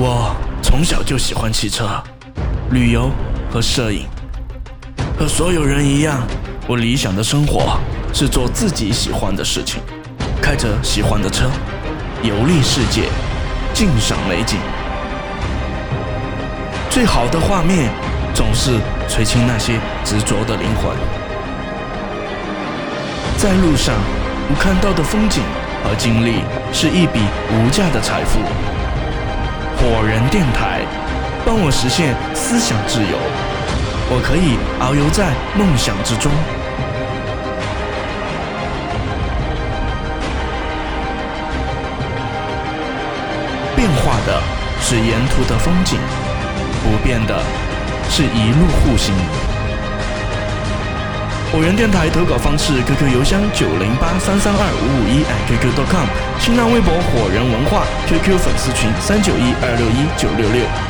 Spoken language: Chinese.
我从小就喜欢汽车、旅游和摄影，和所有人一样，我理想的生活是做自己喜欢的事情，开着喜欢的车，游历世界，欣赏美景。最好的画面总是垂青那些执着的灵魂。在路上，我看到的风景和经历是一笔无价的财富。火人电台帮我实现思想自由，我可以遨游在梦想之中。变化的是沿途的风景，不变的是一路护行。火人电台投稿方式：QQ 邮箱九零八三三二五五一 @QQ.com，新浪微博火人文化，QQ 粉丝群三九一二六一九六六。